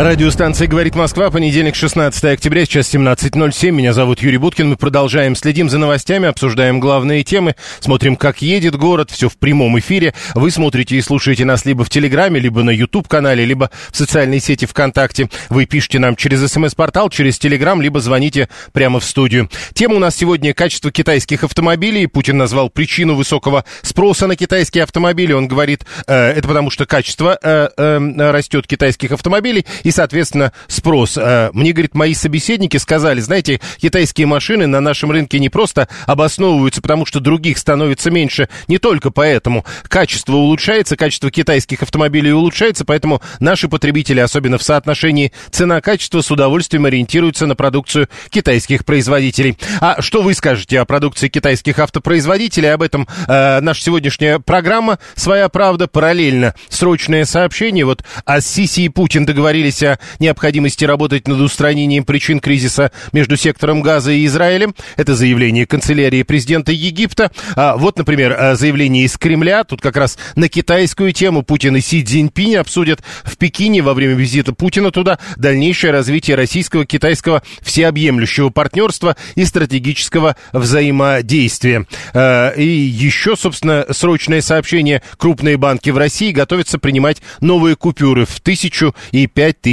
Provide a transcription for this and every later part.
Радиостанция «Говорит Москва», понедельник, 16 октября, сейчас 17.07. Меня зовут Юрий Буткин. Мы продолжаем, следим за новостями, обсуждаем главные темы, смотрим, как едет город, все в прямом эфире. Вы смотрите и слушаете нас либо в Телеграме, либо на YouTube-канале, либо в социальной сети ВКонтакте. Вы пишите нам через СМС-портал, через Телеграм, либо звоните прямо в студию. Тема у нас сегодня качество китайских автомобилей. Путин назвал причину высокого спроса на китайские автомобили. Он говорит, э, это потому что качество э, э, растет китайских автомобилей и, соответственно, спрос. Э, Мне, говорит, мои собеседники сказали, знаете, китайские машины на нашем рынке не просто обосновываются, потому что других становится меньше, не только поэтому. Качество улучшается, качество китайских автомобилей улучшается, поэтому наши потребители, особенно в соотношении цена-качество, с удовольствием ориентируются на продукцию китайских производителей. А что вы скажете о продукции китайских автопроизводителей? Об этом э, наша сегодняшняя программа «Своя правда». Параллельно срочное сообщение. Вот Ассиси и Путин договорились о необходимости работать над устранением причин кризиса между сектором Газа и Израилем. Это заявление канцелярии президента Египта. А, вот, например, а, заявление из Кремля. Тут как раз на китайскую тему Путин и Си Цзиньпинь обсудят в Пекине во время визита Путина туда дальнейшее развитие российского-китайского всеобъемлющего партнерства и стратегического взаимодействия. А, И еще, собственно, срочное сообщение. Крупные банки в России готовятся принимать новые купюры в тысячу и пять тысяч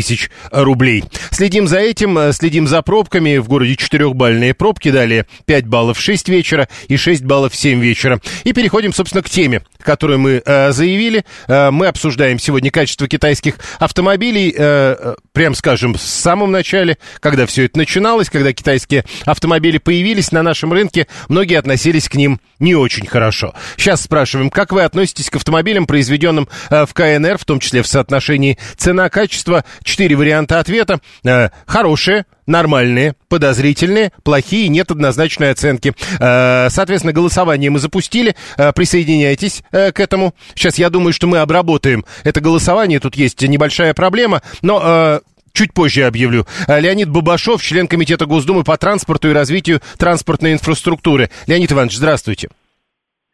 рублей. Следим за этим, э, следим за пробками. В городе четырехбальные пробки. Далее 5 баллов в 6 вечера и 6 баллов в 7 вечера. И переходим, собственно, к теме, которую мы э, заявили. Э, мы обсуждаем сегодня качество китайских автомобилей. Э, э, прям скажем, в самом начале, когда все это начиналось, когда китайские автомобили появились на нашем рынке, многие относились к ним не очень хорошо. Сейчас спрашиваем, как вы относитесь к автомобилям, произведенным э, в КНР, в том числе в соотношении цена-качество? Четыре варианта ответа. Э, хорошие, нормальные, подозрительные, плохие, нет однозначной оценки. Э, Соответственно, голосование мы запустили. Э, Присоединяйтесь э, к этому. Сейчас я думаю, что мы обработаем это голосование. Тут есть небольшая проблема, но Чуть позже объявлю. Леонид Бабашов, член Комитета Госдумы по транспорту и развитию транспортной инфраструктуры. Леонид Иванович, здравствуйте.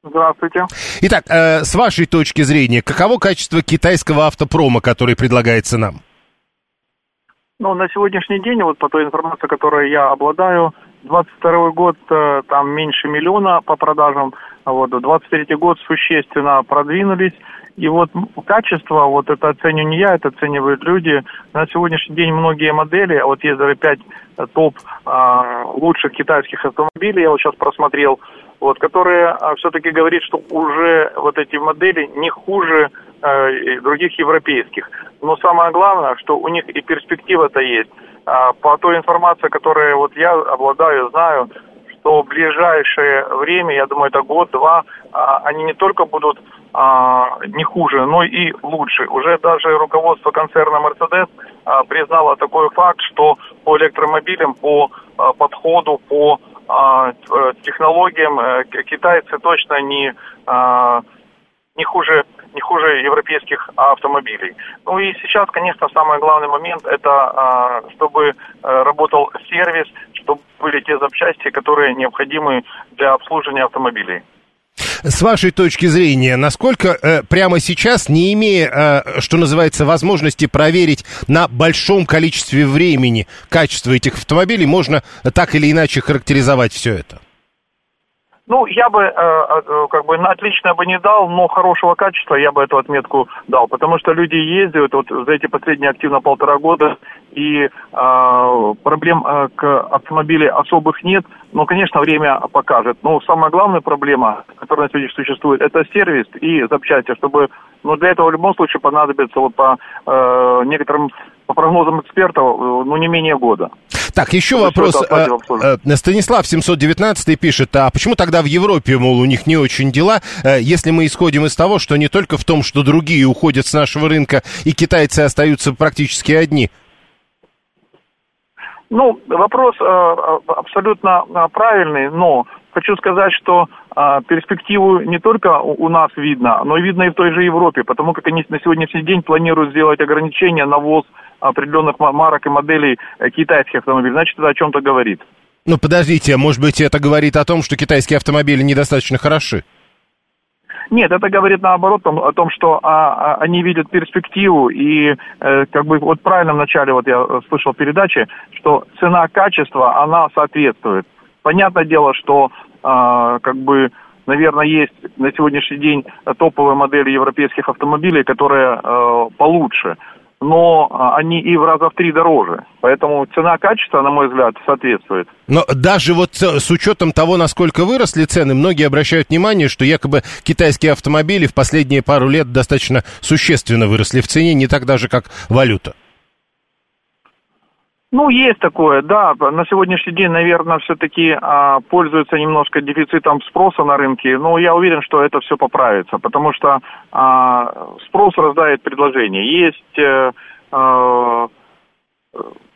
Здравствуйте. Итак, с вашей точки зрения, каково качество китайского автопрома, который предлагается нам? Ну, на сегодняшний день, вот по той информации, которой я обладаю, 22 год э, там меньше миллиона по продажам, а вот 23 год существенно продвинулись. И вот качество, вот это оценю не я, это оценивают люди. На сегодняшний день многие модели, а вот есть даже 5 топ а, лучших китайских автомобилей, я вот сейчас просмотрел, вот, которые все-таки говорят, что уже вот эти модели не хуже э, других европейских. Но самое главное, что у них и перспектива-то есть. А, по той информации, которой вот я обладаю, знаю, что в ближайшее время, я думаю, это год-два, а, они не только будут а, не хуже, но и лучше. Уже даже руководство концерна а, признало такой факт, что по электромобилям, по подходу, по э, технологиям э, китайцы точно не не хуже не хуже европейских автомобилей. Ну и сейчас, конечно, самый главный момент это а, чтобы э, работал сервис, чтобы были те запчасти, которые необходимы для обслуживания автомобилей. С вашей точки зрения, насколько э, прямо сейчас, не имея, э, что называется, возможности проверить на большом количестве времени качество этих автомобилей, можно так или иначе характеризовать все это? Ну, я бы, э, э, как бы, на отлично бы не дал, но хорошего качества я бы эту отметку дал, потому что люди ездят вот за эти последние активно полтора года, и э, проблем э, к автомобилю особых нет, но, конечно, время покажет. Но самая главная проблема, которая на сегодня существует, это сервис и запчасти, чтобы, ну, для этого в любом случае понадобится вот по э, некоторым по прогнозам экспертов, э, ну, не менее года. Так, еще То вопрос. Э, э, Станислав 719 пишет, а почему тогда в Европе, мол, у них не очень дела, если мы исходим из того, что не только в том, что другие уходят с нашего рынка, и китайцы остаются практически одни? Ну, вопрос э, абсолютно правильный, но хочу сказать, что э, перспективу не только у, нас видно, но и видно и в той же Европе, потому как они на сегодняшний день планируют сделать ограничения на ввоз определенных марок и моделей э, китайских автомобилей. Значит, это о чем-то говорит. Ну, подождите, может быть, это говорит о том, что китайские автомобили недостаточно хороши? Нет, это говорит наоборот о том, что а, а, они видят перспективу и э, как бы вот в начале вот я слышал передачи, что цена-качество, она соответствует. Понятное дело, что э, как бы наверное, есть на сегодняшний день топовые модели европейских автомобилей, которые э, получше но а, они и в раза в три дороже. Поэтому цена-качество, на мой взгляд, соответствует. Но даже вот с учетом того, насколько выросли цены, многие обращают внимание, что якобы китайские автомобили в последние пару лет достаточно существенно выросли в цене, не так даже, как валюта. Ну, есть такое, да. На сегодняшний день, наверное, все-таки а, пользуются немножко дефицитом спроса на рынке, но я уверен, что это все поправится, потому что а, спрос рождает предложение. Есть э, э,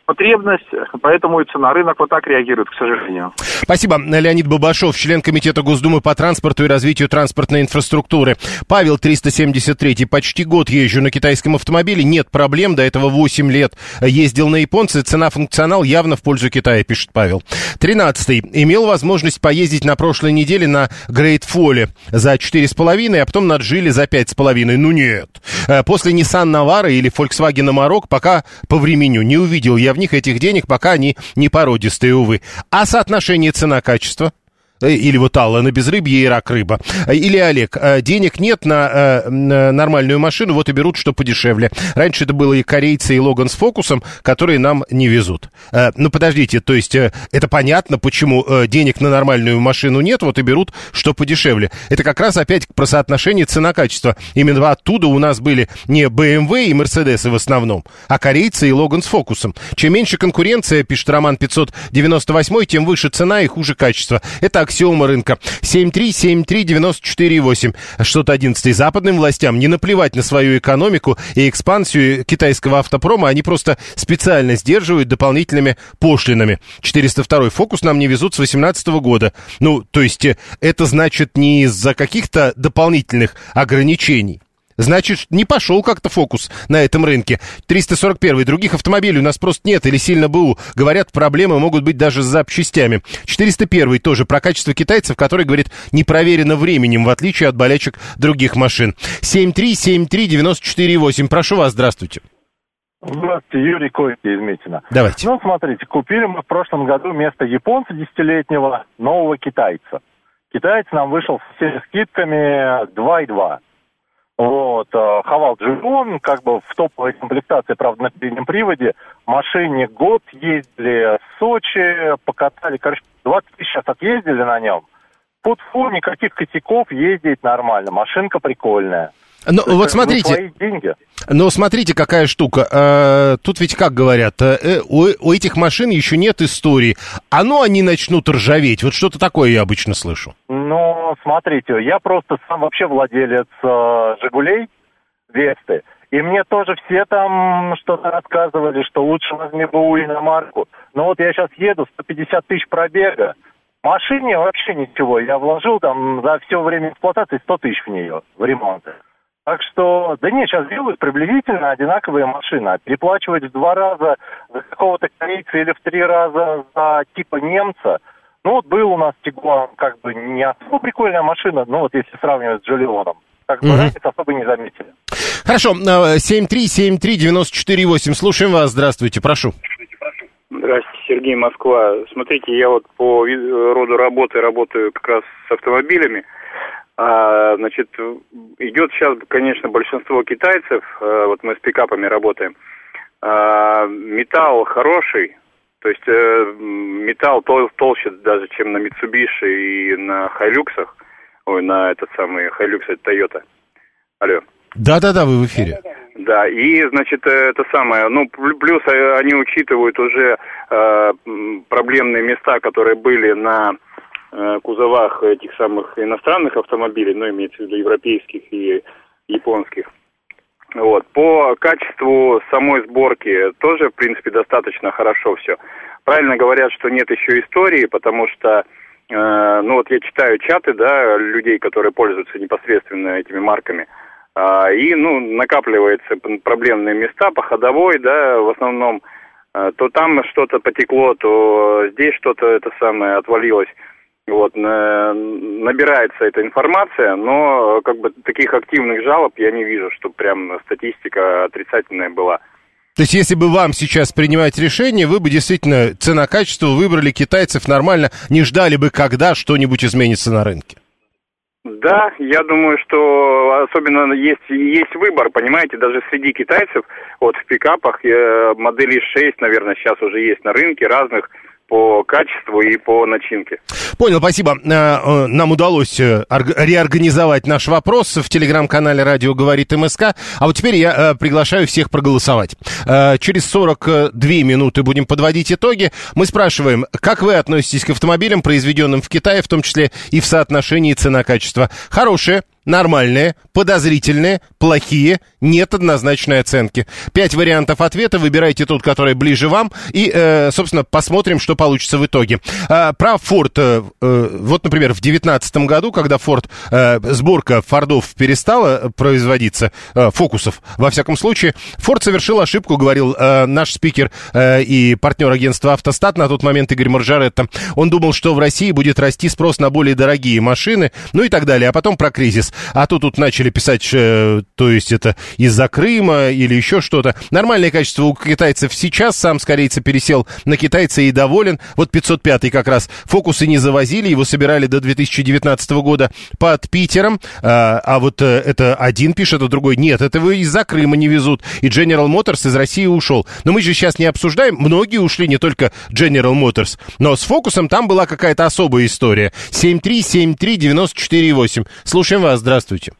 потребность, поэтому и цена. Рынок вот так реагирует, к сожалению. Спасибо. Леонид Бабашов, член Комитета Госдумы по транспорту и развитию транспортной инфраструктуры. Павел 373. Почти год езжу на китайском автомобиле. Нет проблем. До этого 8 лет ездил на японцы. Цена-функционал явно в пользу Китая, пишет Павел. 13. Имел возможность поездить на прошлой неделе на Грейт Фоле за 4,5, а потом на Джили за 5,5. Ну нет. Э, после Nissan Navara или Volkswagen Amarok пока по времени не увидел я в них этих денег, пока они не породистые, увы. А соотношение цена-качество? Э, или вот Алла на безрыбье и рак рыба. Э, или Олег, э, денег нет на, на нормальную машину, вот и берут что подешевле. Раньше это было и корейцы, и Логан с фокусом, которые нам не везут. Ну, подождите, то есть это понятно, почему денег на нормальную машину нет, вот и берут что подешевле. Это как раз опять про соотношение цена-качество. Именно оттуда у нас были не BMW и Mercedes в основном, а корейцы и Логан с фокусом. Чем меньше конкуренция, пишет Роман 598, тем выше цена и хуже качество. Это аксиома рынка. 7373948. Что-то 11 западным властям не наплевать на свою экономику и экспансию китайского автопрома. Они просто специально сдерживают дополнительными пошлинами. 402 фокус нам не везут с 2018 года. Ну, то есть э, это значит не из-за каких-то дополнительных ограничений. Значит, не пошел как-то фокус на этом рынке. 341. Других автомобилей у нас просто нет или сильно БУ. Говорят, проблемы могут быть даже с запчастями. 401. Тоже про качество китайцев, который, говорит, не проверено временем, в отличие от болячек других машин. 7373948. Прошу вас, здравствуйте. Здравствуйте, Юрий Койки из Митина. Давайте. Ну, смотрите, купили мы в прошлом году вместо японца десятилетнего нового китайца. Китаец нам вышел с всеми скидками 2,2. Вот, э, Хавал Джигун, как бы в топовой комплектации, правда, на переднем приводе. Машине год ездили в Сочи, покатали, короче, 20 тысяч сейчас отъездили на нем. Под фу, никаких косяков, ездить нормально, машинка прикольная. Ну, То вот смотрите. деньги. Но смотрите, какая штука. Э, тут ведь как говорят, э, у, у этих машин еще нет истории. А ну они начнут ржаветь. Вот что-то такое я обычно слышу. Ну, смотрите, я просто сам вообще владелец э, «Жигулей», «Весты». И мне тоже все там что-то рассказывали, что лучше возьми БУ иномарку. Но вот я сейчас еду, 150 тысяч пробега. Машине вообще ничего. Я вложил там за все время эксплуатации 100 тысяч в нее, в ремонт. Так что, да нет, сейчас делают приблизительно одинаковые машины. А переплачивать в два раза за какого-то корейца или в три раза за типа немца. Ну вот был у нас Тигуан, как бы не особо прикольная машина, ну вот если сравнивать с Джолионом. Как бы угу. разницы особо не заметили. Хорошо, 7373948, слушаем вас, здравствуйте, прошу. Здравствуйте, Сергей Москва. Смотрите, я вот по роду работы работаю как раз с автомобилями. А, значит, идет сейчас, конечно, большинство китайцев, а, вот мы с пикапами работаем, а, металл хороший, то есть а, металл тол толще даже, чем на Mitsubishi и на Хайлюксах, ой, на этот самый Хайлюкс, это Toyota. Алло. Да-да-да, вы в эфире. Да, и, значит, это самое, ну, плюс они учитывают уже э, проблемные места, которые были на э, кузовах этих самых иностранных автомобилей, ну, имеется в виду европейских и японских. Вот. По качеству самой сборки тоже, в принципе, достаточно хорошо все. Правильно говорят, что нет еще истории, потому что, э, ну вот я читаю чаты, да, людей, которые пользуются непосредственно этими марками, э, и, ну, накапливаются проблемные места по ходовой, да, в основном, э, то там что-то потекло, то здесь что-то это самое отвалилось. Вот, набирается эта информация, но как бы таких активных жалоб я не вижу, что прям статистика отрицательная была. То есть, если бы вам сейчас принимать решение, вы бы действительно цена-качество выбрали китайцев нормально, не ждали бы, когда что-нибудь изменится на рынке? Да, я думаю, что особенно есть, есть выбор, понимаете, даже среди китайцев, вот в пикапах э, модели 6, наверное, сейчас уже есть на рынке разных, по качеству и по начинке. Понял, спасибо. Э, э, нам удалось э, реорганизовать наш вопрос в телеграм-канале «Радио говорит МСК». А вот теперь я приглашаю всех проголосовать. Через 42 минуты будем подводить итоги. Мы спрашиваем, как вы относитесь к автомобилям, произведенным в Китае, в том числе и в соотношении цена-качество? Хорошие, нормальные, подозрительные, плохие, нет однозначной оценки. Пять вариантов ответа, выбирайте тот, который ближе вам, и, э, собственно, посмотрим, что получится в итоге. Э, про Ford, э, э вот, например, в 2019 году, когда Ford, э, сборка Фордов перестала производиться, э, фокусов, во всяком случае, Ford совершил ошибку, говорил э, наш спикер э, и партнер агентства «Автостат» на тот момент Игорь Маржаретто. Он думал, что в России будет расти спрос на более дорогие машины, ну и так далее, а потом про кризис. А то тут начали писать, э, то есть это из-за Крыма или еще что-то. Нормальное качество у китайцев сейчас. Сам с корейца пересел на китайца и доволен. Вот 505 как раз. Фокусы не завозили, его собирали до 2019 года под Питером. А, а вот э, это один пишет, а другой нет. Это вы из-за Крыма не везут. И General Motors из России ушел. Но мы же сейчас не обсуждаем. Многие ушли, не только General Motors. Но с фокусом там была какая-то особая история. 7373948. Слушаем вас. Здравствуйте.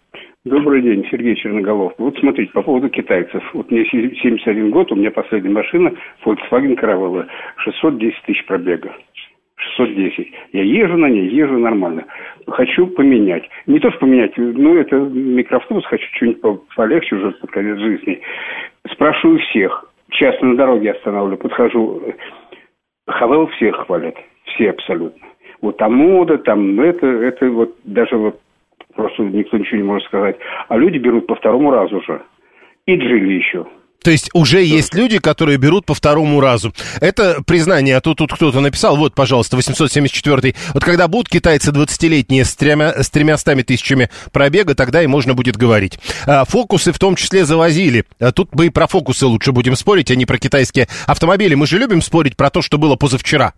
Добрый день, Сергей Черноголов. Вот смотрите, по поводу китайцев. Вот мне 71 год, у меня последняя машина Volkswagen Caravella, 610 тысяч пробега. 610. Я езжу на ней, езжу нормально. Хочу поменять. Не то, что поменять, ну, это микроавтобус, хочу что-нибудь полегче уже под конец жизни. Спрашиваю всех. Часто на дороге останавливаю, подхожу. Хавел всех хвалят. Все абсолютно. Вот там мода, там это, это вот даже вот просто никто ничего не может сказать. А люди берут по второму разу же. И джили еще. То есть уже есть люди, которые берут по второму разу. Это признание, а тут, тут кто-то написал, вот, пожалуйста, 874 Вот когда будут китайцы 20-летние с, тремя, с тремястами тысячами пробега, тогда и можно будет говорить. А, фокусы в том числе завозили. А тут мы и про фокусы лучше будем спорить, а не про китайские автомобили. Мы же любим спорить про то, что было позавчера.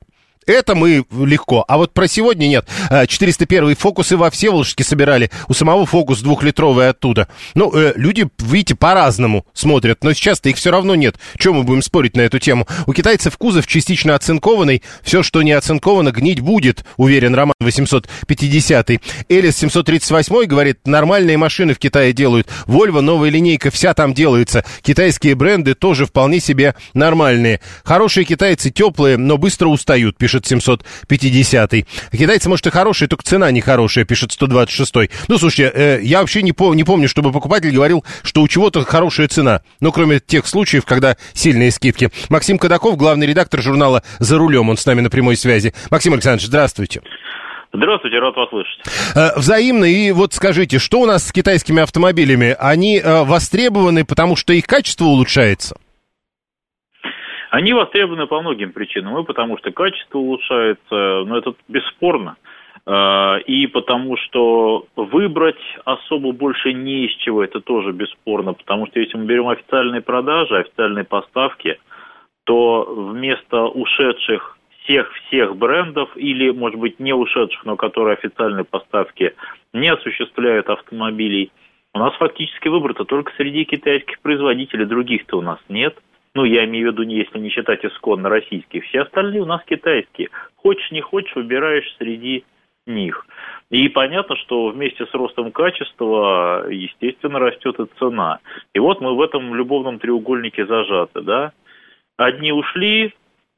Это мы легко. А вот про сегодня нет. 401 фокусы во Всеволожске собирали. У самого фокус двухлитровый оттуда. Ну, э, люди, видите, по-разному смотрят. Но сейчас-то их все равно нет. Чем мы будем спорить на эту тему? У китайцев кузов частично оцинкованный. Все, что не оцинковано, гнить будет, уверен Роман 850. Элис 738 говорит, нормальные машины в Китае делают. Вольво, новая линейка, вся там делается. Китайские бренды тоже вполне себе нормальные. Хорошие китайцы теплые, но быстро устают, пишет пишет 750 -й. Китайцы, может, и хорошие, только цена нехорошая, пишет 126 -й. Ну, слушайте, э, я вообще не, по, не помню, чтобы покупатель говорил, что у чего-то хорошая цена. Ну, кроме тех случаев, когда сильные скидки. Максим Кадаков, главный редактор журнала «За рулем», он с нами на прямой связи. Максим Александрович, здравствуйте. Здравствуйте, рад вас слышать. Э, взаимно. И вот скажите, что у нас с китайскими автомобилями? Они э, востребованы, потому что их качество улучшается? Они востребованы по многим причинам. И потому что качество улучшается, ну это бесспорно. А, и потому что выбрать особо больше не из чего, это тоже бесспорно. Потому что если мы берем официальные продажи, официальные поставки, то вместо ушедших всех-всех брендов или, может быть, не ушедших, но которые официальные поставки не осуществляют автомобилей, у нас фактически выбор-то только среди китайских производителей, других-то у нас нет – ну, я имею в виду, если не считать исконно российские, все остальные у нас китайские. Хочешь, не хочешь, выбираешь среди них. И понятно, что вместе с ростом качества, естественно, растет и цена. И вот мы в этом любовном треугольнике зажаты, да. Одни ушли,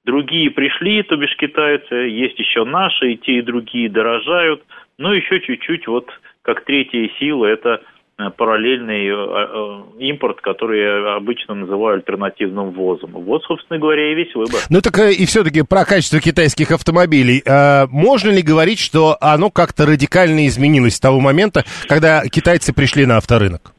другие пришли, то бишь китайцы, есть еще наши, и те, и другие дорожают. Ну, еще чуть-чуть, вот как третья сила, это параллельный э, э, импорт, который я обычно называю альтернативным ввозом. Вот, собственно говоря, и весь выбор. Ну так и все-таки про качество китайских автомобилей. Можно ли говорить, что оно как-то радикально изменилось с того момента, когда китайцы пришли на авторынок?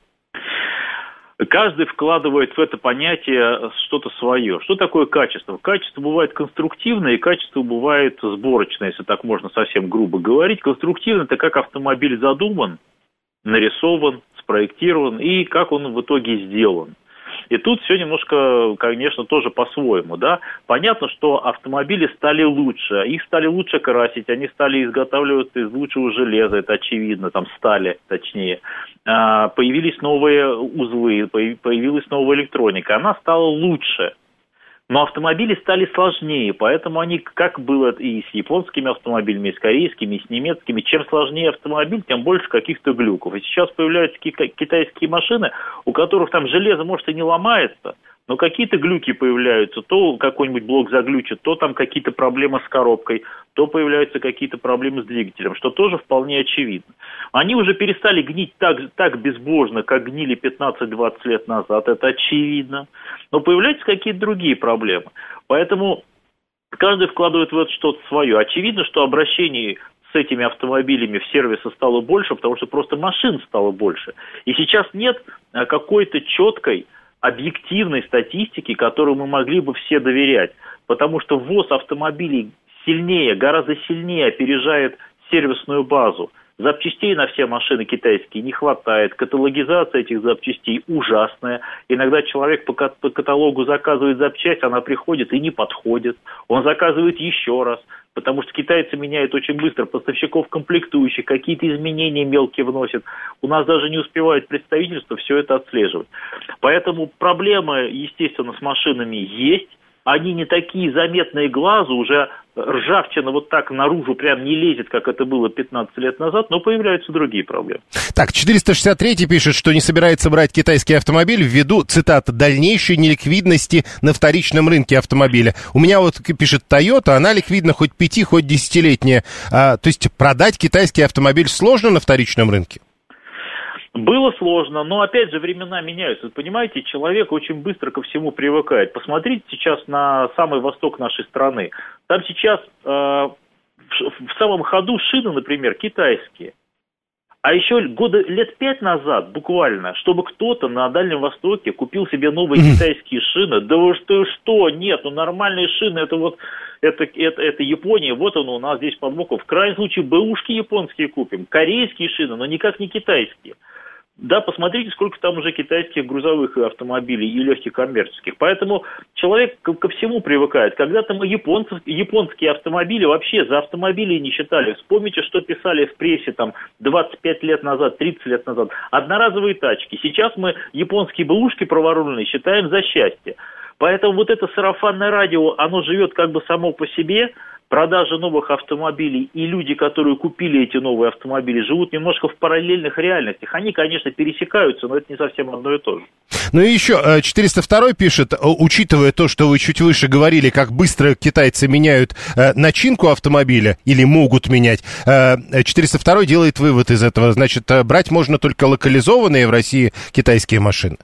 Каждый вкладывает в это понятие что-то свое. Что такое качество? Качество бывает конструктивное, и качество бывает сборочное, если так можно совсем грубо говорить. Конструктивно – это как автомобиль задуман, нарисован, спроектирован и как он в итоге сделан. И тут все немножко, конечно, тоже по-своему, да. Понятно, что автомобили стали лучше, их стали лучше красить, они стали изготавливаться из лучшего железа, это очевидно, там стали, точнее. А, появились новые узлы, появилась новая электроника, она стала лучше. Но автомобили стали сложнее, поэтому они, как было и с японскими автомобилями, и с корейскими, и с немецкими, чем сложнее автомобиль, тем больше каких-то глюков. И сейчас появляются китайские машины, у которых там железо, может, и не ломается – но какие-то глюки появляются, то какой-нибудь блок заглючит, то там какие-то проблемы с коробкой, то появляются какие-то проблемы с двигателем, что тоже вполне очевидно. Они уже перестали гнить так, так безбожно, как гнили 15-20 лет назад, это очевидно, но появляются какие-то другие проблемы. Поэтому каждый вкладывает в это что-то свое. Очевидно, что обращений с этими автомобилями в сервисы стало больше, потому что просто машин стало больше. И сейчас нет а, какой-то четкой объективной статистики, которой мы могли бы все доверять. Потому что ввоз автомобилей сильнее, гораздо сильнее опережает сервисную базу. Запчастей на все машины китайские не хватает. Каталогизация этих запчастей ужасная. Иногда человек по каталогу заказывает запчасть, она приходит и не подходит. Он заказывает еще раз потому что китайцы меняют очень быстро поставщиков комплектующих, какие-то изменения мелкие вносят. У нас даже не успевает представительство все это отслеживать. Поэтому проблемы, естественно, с машинами есть, они не такие заметные глазу, уже ржавчина вот так наружу прям не лезет, как это было 15 лет назад, но появляются другие проблемы. Так, 463 пишет, что не собирается брать китайский автомобиль ввиду, цитата, дальнейшей неликвидности на вторичном рынке автомобиля. У меня вот пишет Toyota, она ликвидна хоть 5, хоть десятилетняя. А, то есть продать китайский автомобиль сложно на вторичном рынке? Было сложно, но опять же времена меняются. понимаете, человек очень быстро ко всему привыкает. Посмотрите сейчас на самый восток нашей страны. Там сейчас э, в, самом ходу шины, например, китайские. А еще года лет пять назад, буквально, чтобы кто-то на Дальнем Востоке купил себе новые китайские шины, да вы что, что, нет, ну нормальные шины, это вот, это, это, это Япония, вот он у нас здесь под боком. В крайнем случае, бэушки японские купим, корейские шины, но никак не китайские. Да, посмотрите, сколько там уже китайских грузовых автомобилей и легких коммерческих. Поэтому человек ко, всему привыкает. Когда-то мы японцев, японские автомобили вообще за автомобили не считали. Вспомните, что писали в прессе там 25 лет назад, 30 лет назад. Одноразовые тачки. Сейчас мы японские белушки проворонные считаем за счастье. Поэтому вот это сарафанное радио, оно живет как бы само по себе, продажа новых автомобилей и люди, которые купили эти новые автомобили, живут немножко в параллельных реальностях. Они, конечно, пересекаются, но это не совсем одно и то же. Ну и еще 402 пишет, учитывая то, что вы чуть выше говорили, как быстро китайцы меняют э, начинку автомобиля или могут менять, 402 делает вывод из этого. Значит, э, брать можно только локализованные в России китайские машины.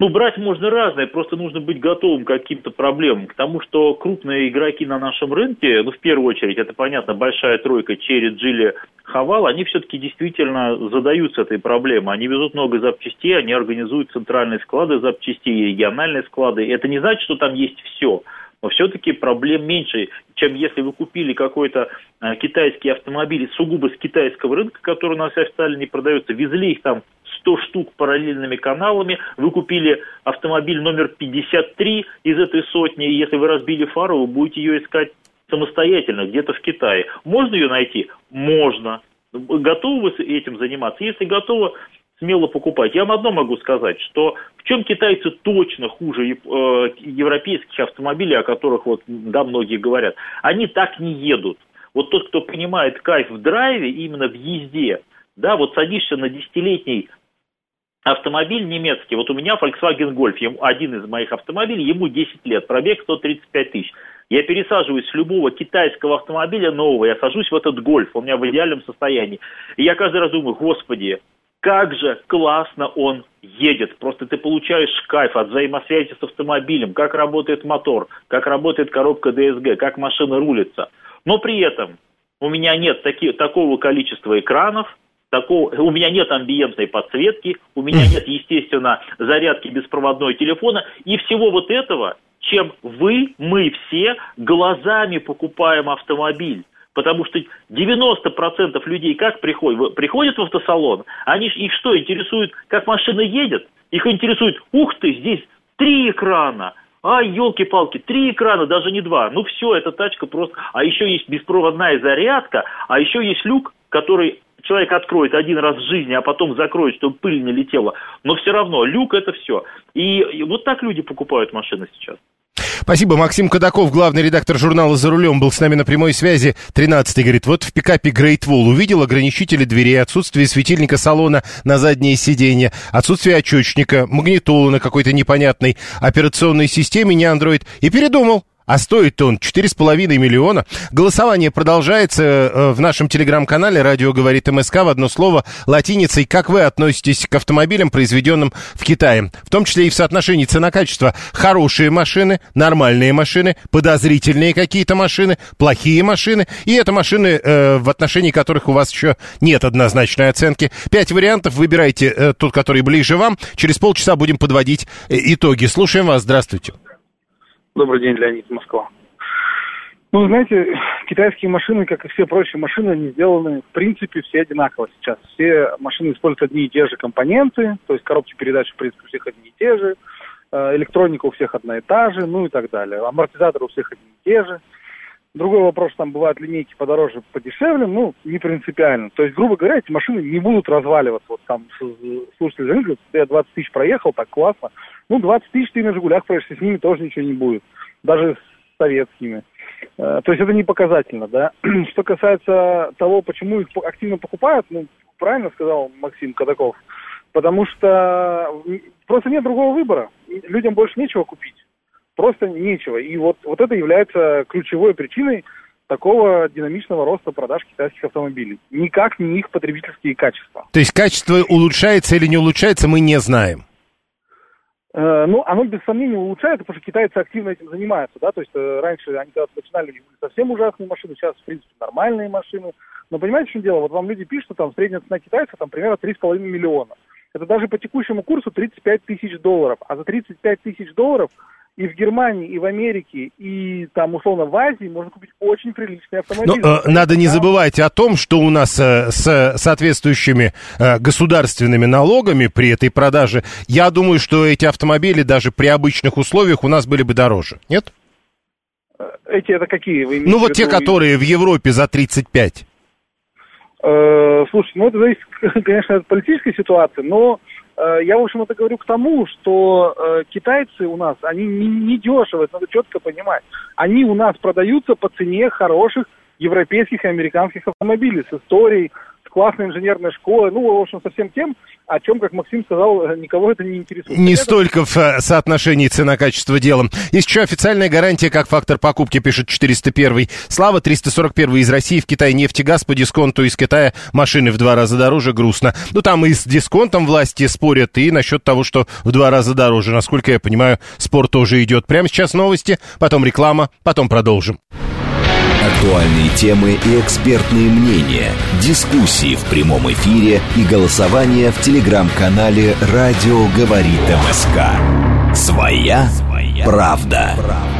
Ну, брать можно разное, просто нужно быть готовым к каким-то проблемам. К тому, что крупные игроки на нашем рынке, ну, в первую очередь, это понятно, большая тройка Черри, Джили, Хавал, они все-таки действительно задаются этой проблемой. Они везут много запчастей, они организуют центральные склады запчастей, региональные склады. Это не значит, что там есть все но все-таки проблем меньше, чем если вы купили какой-то э, китайский автомобиль сугубо с китайского рынка, который у нас официально не продается, везли их там 100 штук параллельными каналами, вы купили автомобиль номер 53 из этой сотни, и если вы разбили фару, вы будете ее искать самостоятельно, где-то в Китае. Можно ее найти? Можно. Готовы вы этим заниматься? Если готовы, смело покупать. Я вам одно могу сказать, что в чем китайцы точно хуже э, европейских автомобилей, о которых вот, да, многие говорят. Они так не едут. вот тот, кто понимает кайф в драйве, именно в езде, да, вот садишься на десятилетний автомобиль немецкий, вот у меня Volkswagen Golf, один из моих автомобилей, ему 10 лет, пробег 135 тысяч. Я пересаживаюсь с любого китайского автомобиля нового, я сажусь в этот Гольф, у меня в идеальном состоянии. И я каждый раз думаю, господи, как же классно он едет. Просто ты получаешь кайф от взаимосвязи с автомобилем, как работает мотор, как работает коробка DSG, как машина рулится. Но при этом у меня нет таки, такого количества экранов, такого, у меня нет амбиентной подсветки, у меня нет, естественно, зарядки беспроводного телефона, и всего вот этого, чем вы, мы все глазами покупаем автомобиль. Потому что 90% людей как приходят? Приходят в автосалон, они их что, интересует, как машина едет? Их интересует, ух ты, здесь три экрана, а, елки-палки, три экрана, даже не два. Ну все, эта тачка просто... А еще есть беспроводная зарядка, а еще есть люк, который человек откроет один раз в жизни, а потом закроет, чтобы пыль не летела. Но все равно, люк это все. И, вот так люди покупают машины сейчас. Спасибо. Максим Кадаков, главный редактор журнала «За рулем», был с нами на прямой связи. 13-й говорит, вот в пикапе Great Wall увидел ограничители дверей, отсутствие светильника салона на заднее сиденье, отсутствие очечника, магнитолы на какой-то непонятной операционной системе, не Android, и передумал. А стоит он 4,5 миллиона. Голосование продолжается э, в нашем телеграм-канале «Радио говорит МСК» в одно слово латиницей. Как вы относитесь к автомобилям, произведенным в Китае? В том числе и в соотношении цена-качество. Хорошие машины, нормальные машины, подозрительные какие-то машины, плохие машины. И это машины, э, в отношении которых у вас еще нет однозначной оценки. Пять вариантов. Выбирайте э, тот, который ближе вам. Через полчаса будем подводить итоги. Слушаем вас. Здравствуйте. Добрый день, Леонид, Москва. Ну, знаете, китайские машины, как и все прочие машины, они сделаны, в принципе, все одинаково сейчас. Все машины используют одни и те же компоненты, то есть коробки передач, в принципе, у всех одни и те же, э, электроника у всех одна и та же, ну и так далее. Амортизаторы у всех одни и те же. Другой вопрос, там бывают линейки подороже, подешевле, ну, не принципиально. То есть, грубо говоря, эти машины не будут разваливаться. Вот там слушатель говорит, я 20 тысяч проехал, так классно. Ну, 20 тысяч ты на «Жигулях» проезжаешь, с ними тоже ничего не будет. Даже с советскими. Э, то есть это не показательно, да. Что касается того, почему их активно покупают, ну, правильно сказал Максим Кадаков, потому что просто нет другого выбора. Людям больше нечего купить просто нечего. И вот, вот это является ключевой причиной такого динамичного роста продаж китайских автомобилей. Никак не их потребительские качества. То есть качество улучшается или не улучшается, мы не знаем. Э, ну, оно без сомнения улучшается, потому что китайцы активно этим занимаются, да, то есть э, раньше они когда начинали были совсем ужасные машины, сейчас, в принципе, нормальные машины. Но понимаете, в чем дело? Вот вам люди пишут, что там средняя цена китайца там примерно 3,5 миллиона. Это даже по текущему курсу 35 тысяч долларов. А за 35 тысяч долларов и в Германии, и в Америке, и там, условно, в Азии можно купить очень приличный автомобиль. Но, э, надо не забывать о том, что у нас э, с соответствующими э, государственными налогами при этой продаже, я думаю, что эти автомобили даже при обычных условиях у нас были бы дороже, нет? Э, эти это какие? Вы ну, вот те, которые в Европе за 35. Э, слушайте, ну, это зависит, конечно, от политической ситуации, но я, в общем, это говорю к тому, что э, китайцы у нас, они не, не дешево, это надо четко понимать. Они у нас продаются по цене хороших европейских и американских автомобилей с историей, классной инженерной школы, ну, в общем, со всем тем, о чем, как Максим сказал, никого это не интересует. Не это... столько в э, соотношении цена-качество делом. Есть еще официальная гарантия, как фактор покупки, пишет 401. Слава 341 из России в Китай нефтегаз по дисконту из Китая машины в два раза дороже, грустно. Ну, там и с дисконтом власти спорят, и насчет того, что в два раза дороже. Насколько я понимаю, спор тоже идет. Прямо сейчас новости, потом реклама, потом продолжим. Актуальные темы и экспертные мнения, дискуссии в прямом эфире и голосование в телеграм-канале «Радио говорит МСК». Своя, правда. правда.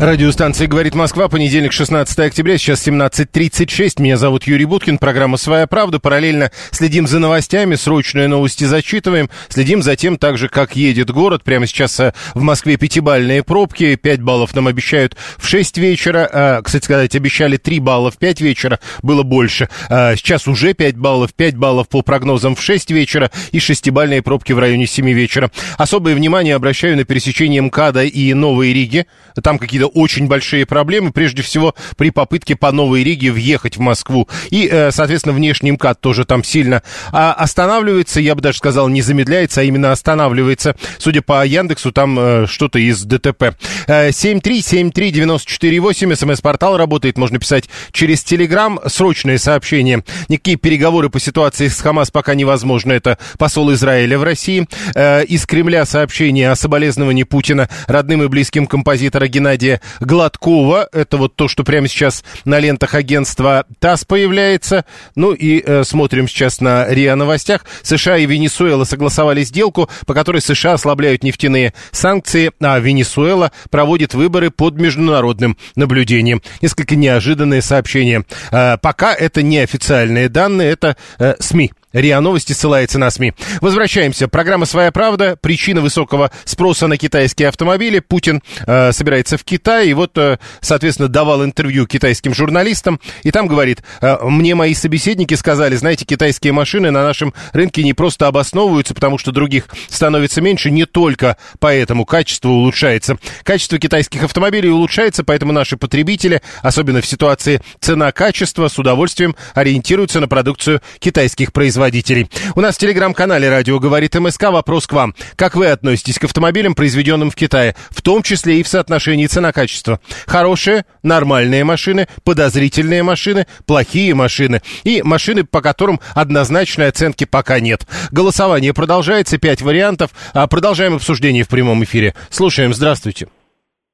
Радиостанция «Говорит Москва», понедельник, 16 октября, сейчас 17.36. Меня зовут Юрий Буткин, программа «Своя правда». Параллельно следим за новостями, срочные новости зачитываем. Следим за тем, также, как едет город. Прямо сейчас э, в Москве пятибальные пробки. 5 баллов нам обещают в 6 вечера. А, кстати сказать, обещали 3 балла в 5 вечера, было больше. А, сейчас уже 5 баллов, 5 баллов по прогнозам в 6 вечера и шестибальные пробки в районе 7 вечера. Особое внимание обращаю на пересечение МКАДа и Новой Риги. Там какие-то очень большие проблемы, прежде всего при попытке по Новой Риге въехать в Москву. И, э, соответственно, внешний МКАД тоже там сильно а останавливается, я бы даже сказал, не замедляется, а именно останавливается. Судя по Яндексу, там э, что-то из ДТП. 7373948, смс-портал работает, можно писать через Телеграм. Срочное сообщение. Никакие переговоры по ситуации с Хамас пока невозможно. Это посол Израиля в России. Э, из Кремля сообщение о соболезновании Путина родным и близким композитора Геннадия Гладкова. Это вот то, что прямо сейчас на лентах агентства ТАСС появляется. Ну и э, смотрим сейчас на РИА Новостях. США и Венесуэла согласовали сделку, по которой США ослабляют нефтяные санкции, а Венесуэла проводит выборы под международным наблюдением. Несколько неожиданное сообщение. Э, пока это не официальные данные, это э, СМИ РИА Новости ссылается на СМИ. Возвращаемся. Программа «Своя правда». Причина высокого спроса на китайские автомобили. Путин э, собирается в Китай и вот, э, соответственно, давал интервью китайским журналистам. И там говорит, э, мне мои собеседники сказали, знаете, китайские машины на нашем рынке не просто обосновываются, потому что других становится меньше, не только поэтому качество улучшается. Качество китайских автомобилей улучшается, поэтому наши потребители, особенно в ситуации цена-качество, с удовольствием ориентируются на продукцию китайских производителей производителей. У нас в телеграм-канале «Радио говорит МСК» вопрос к вам. Как вы относитесь к автомобилям, произведенным в Китае, в том числе и в соотношении цена-качество? Хорошие, нормальные машины, подозрительные машины, плохие машины и машины, по которым однозначной оценки пока нет. Голосование продолжается, пять вариантов. А продолжаем обсуждение в прямом эфире. Слушаем, здравствуйте.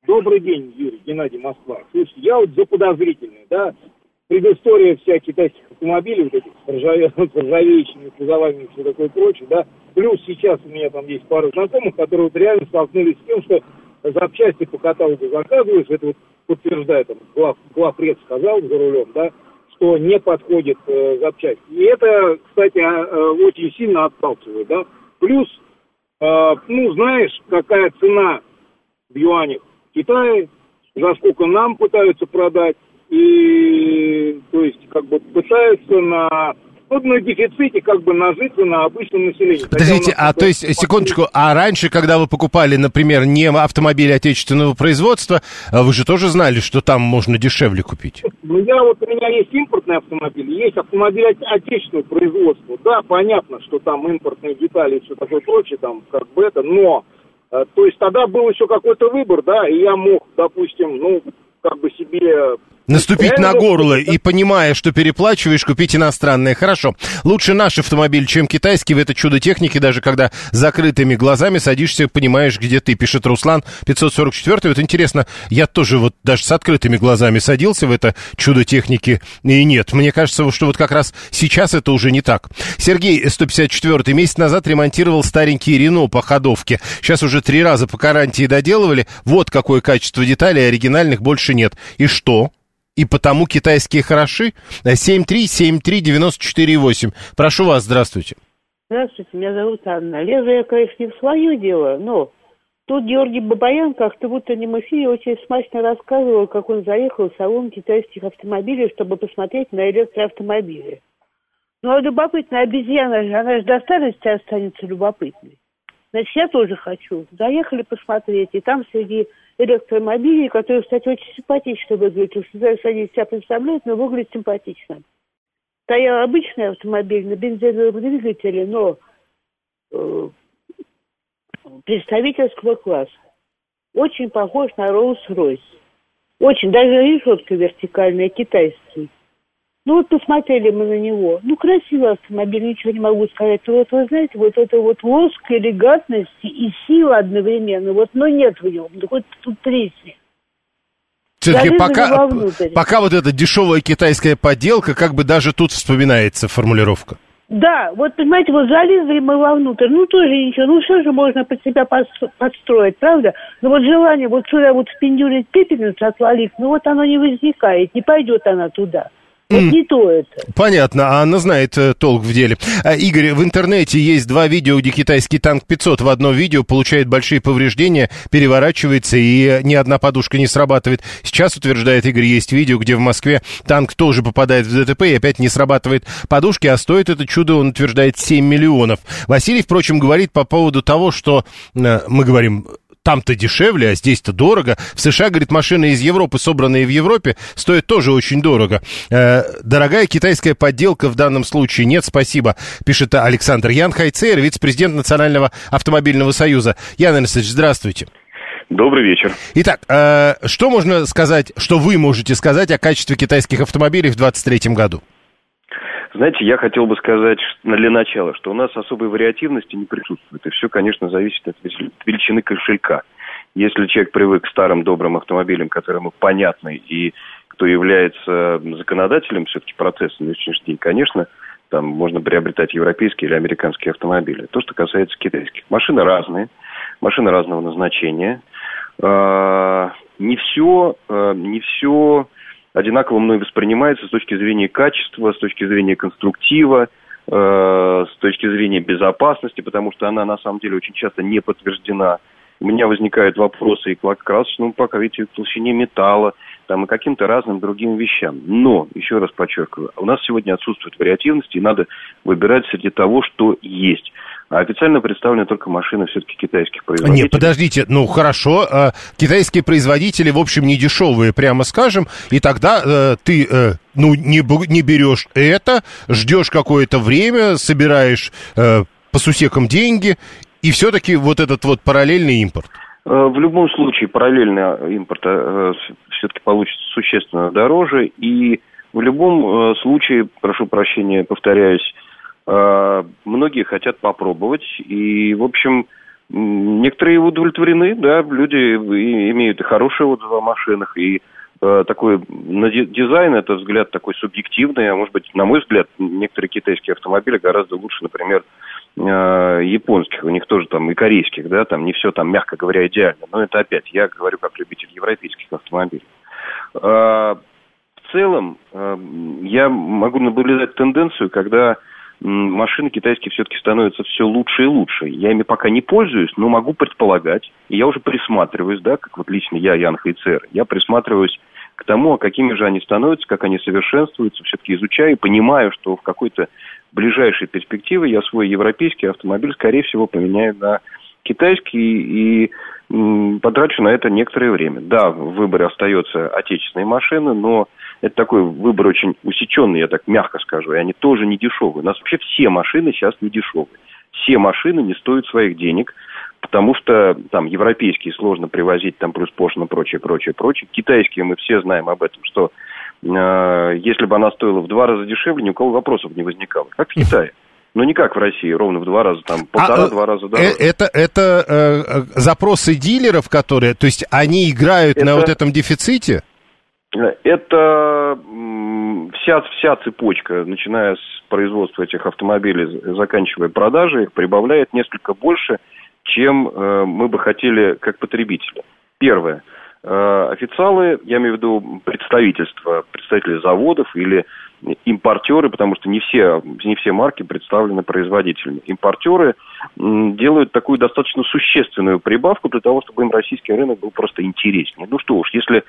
Добрый день, Юрий, Геннадий, Москва. Слушайте, я вот за подозрительный, да, предыстория вся китайских автомобилей, вот этих с, ржаве, ржавеющими кузовами и все такое прочее, да. Плюс сейчас у меня там есть пару знакомых, которые вот реально столкнулись с тем, что запчасти по каталогу заказываешь, это вот подтверждает там, глав, главред сказал за рулем, да, что не подходит э, запчасти. И это, кстати, э, очень сильно отталкивает, да. Плюс, э, ну, знаешь, какая цена в юанях в Китае, за сколько нам пытаются продать, и, то есть, как бы пытаются на вот на дефиците как бы нажиться на обычном населении. Подождите, а то есть, секундочку, а раньше, когда вы покупали, например, не автомобили отечественного производства, вы же тоже знали, что там можно дешевле купить? Ну, я вот, у меня есть импортные автомобили, есть автомобили отечественного производства. Да, понятно, что там импортные детали и все такое прочее, там, как бы это, но, э, то есть тогда был еще какой-то выбор, да, и я мог, допустим, ну, как бы себе Наступить на горло и, понимая, что переплачиваешь, купить иностранное. Хорошо. Лучше наш автомобиль, чем китайский. В это чудо техники, даже когда закрытыми глазами садишься, понимаешь, где ты, пишет Руслан 544. Вот интересно, я тоже вот даже с открытыми глазами садился в это чудо техники. И нет, мне кажется, что вот как раз сейчас это уже не так. Сергей 154 месяц назад ремонтировал старенький Рено по ходовке. Сейчас уже три раза по гарантии доделывали. Вот какое качество деталей, оригинальных больше нет. И что? И потому китайские хороши. 7373948. Прошу вас, здравствуйте. Здравствуйте, меня зовут Анна. Лезу я, конечно, не в свое дело, но тут Георгий Бабаян как-то в утреннем эфире очень смачно рассказывал, как он заехал в салон китайских автомобилей, чтобы посмотреть на электроавтомобили. Ну, а любопытная обезьяна же, она же до старости останется любопытной. Значит, я тоже хочу. Заехали посмотреть, и там среди электромобилей, которые, кстати, очень симпатично выглядят. Уж не что они себя представляют, но выглядят симпатично. Стоял обычный автомобиль на бензиновом двигателе, но э, представительского класса. Очень похож на Rolls-Royce. Очень, даже решетка вертикальная, китайский. Ну вот посмотрели мы на него. Ну, красивый автомобиль, ничего не могу сказать. Вот вы знаете, вот это вот лоск, элегантности и сила одновременно. Вот, но нет в нем. Ну, хоть тут тресни. Все-таки пока, пока вот эта дешевая китайская поделка, как бы даже тут вспоминается формулировка. Да, вот понимаете, вот залезли мы вовнутрь, ну тоже ничего, ну все же можно под себя подстроить, правда? Но вот желание вот сюда вот впендюрить пепельницу отвалить, ну вот оно не возникает, не пойдет она туда. Вот не то это. Понятно, а она знает э, толк в деле. А, Игорь, в интернете есть два видео, где китайский танк 500 в одно видео получает большие повреждения, переворачивается и ни одна подушка не срабатывает. Сейчас, утверждает Игорь, есть видео, где в Москве танк тоже попадает в ДТП и опять не срабатывает подушки, а стоит это чудо, он утверждает, 7 миллионов. Василий, впрочем, говорит по поводу того, что э, мы говорим там-то дешевле, а здесь-то дорого. В США, говорит, машины из Европы, собранные в Европе, стоят тоже очень дорого. Э, дорогая китайская подделка в данном случае нет, спасибо, пишет Александр Ян Хайцер, вице-президент Национального автомобильного союза. Ян Александрович, здравствуйте. Добрый вечер. Итак, э, что можно сказать, что вы можете сказать о качестве китайских автомобилей в 2023 году? Знаете, я хотел бы сказать для начала, что у нас особой вариативности не присутствует. И все, конечно, зависит от величины кошелька. Если человек привык к старым добрым автомобилям, которые ему понятны, и кто является законодателем все-таки процесса на сегодняшний день, конечно, там можно приобретать европейские или американские автомобили. То, что касается китайских. Машины разные, машины разного назначения – а, не все, а, не все одинаково мной воспринимается с точки зрения качества, с точки зрения конструктива, а, с точки зрения безопасности, потому что она на самом деле очень часто не подтверждена. У меня возникают вопросы и к красочному покрытию, к толщине металла, там, и каким-то разным другим вещам. Но, еще раз подчеркиваю, у нас сегодня отсутствует вариативность, и надо выбирать среди того, что есть. А официально представлены только машины все-таки китайских производителей. Нет, подождите, ну хорошо, э, китайские производители, в общем, не дешевые, прямо скажем, и тогда э, ты, э, ну, не, не берешь это, ждешь какое-то время, собираешь э, по сусекам деньги, и все-таки вот этот вот параллельный импорт. Э, в любом случае параллельный импорт э, все-таки получится существенно дороже, и в любом э, случае, прошу прощения, повторяюсь, многие хотят попробовать, и, в общем, некоторые удовлетворены, да, люди имеют и хорошие отзывы о машинах, и такой на дизайн это взгляд такой субъективный, а может быть, на мой взгляд, некоторые китайские автомобили гораздо лучше, например, э, японских, у них тоже там и корейских, да, там не все там, мягко говоря, идеально, но это опять, я говорю как любитель европейских автомобилей. Э, в целом, э, я могу наблюдать тенденцию, когда машины китайские все-таки становятся все лучше и лучше. Я ими пока не пользуюсь, но могу предполагать, и я уже присматриваюсь, да, как вот лично я, Ян Хайцер, я присматриваюсь к тому, а какими же они становятся, как они совершенствуются, все-таки изучаю и понимаю, что в какой-то ближайшей перспективе я свой европейский автомобиль, скорее всего, поменяю на китайский и потрачу на это некоторое время. Да, в выборе остается отечественные машины, но это такой выбор очень усеченный, я так мягко скажу, и они тоже не дешевые. У нас вообще все машины сейчас не дешевые. Все машины не стоят своих денег, потому что там европейские сложно привозить, там плюс пошлино, прочее, прочее, прочее. Китайские мы все знаем об этом, что э, если бы она стоила в два раза дешевле, ни у кого вопросов не возникало. Как в Китае. Но не как в России, ровно в два раза, там, полтора-два а, раза дороже. Это, это э, запросы дилеров, которые, то есть они играют это... на вот этом дефиците? Это вся, вся цепочка, начиная с производства этих автомобилей, заканчивая продажей, их прибавляет несколько больше, чем э, мы бы хотели как потребители. Первое. Э, официалы, я имею в виду представительства, представители заводов или импортеры, потому что не все, не все марки представлены производителями. Импортеры делают такую достаточно существенную прибавку для того, чтобы им российский рынок был просто интереснее. Ну что уж, если